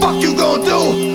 Fuck you gonna do?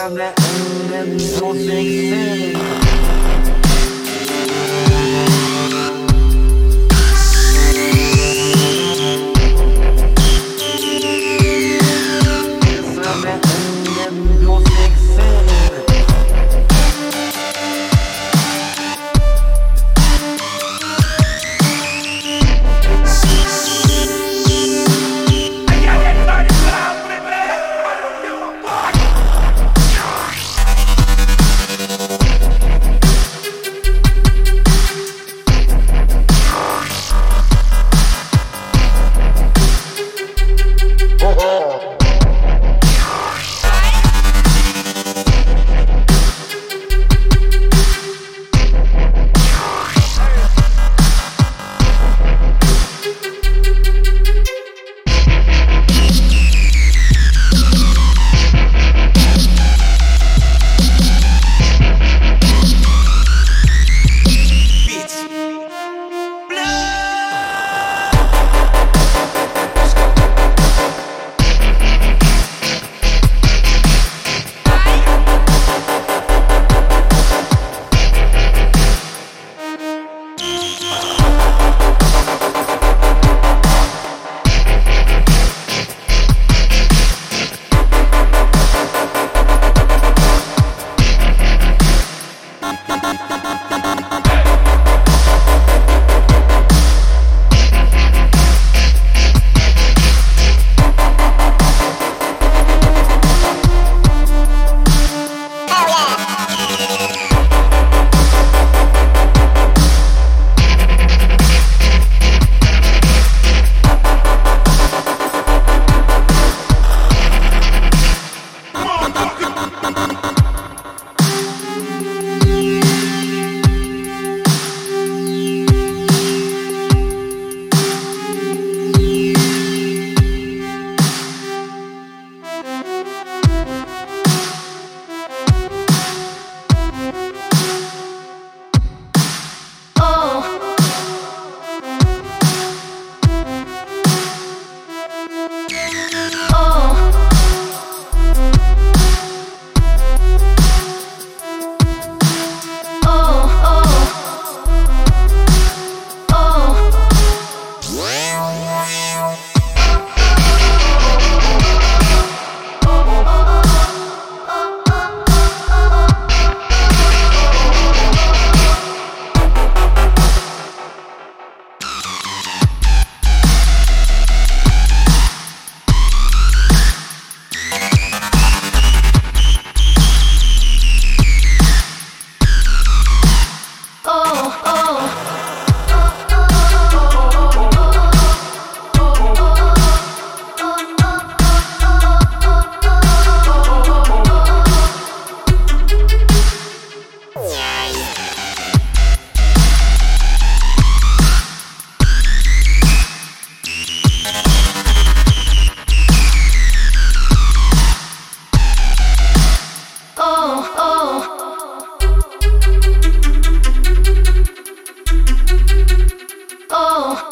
From that and so sexy From oh.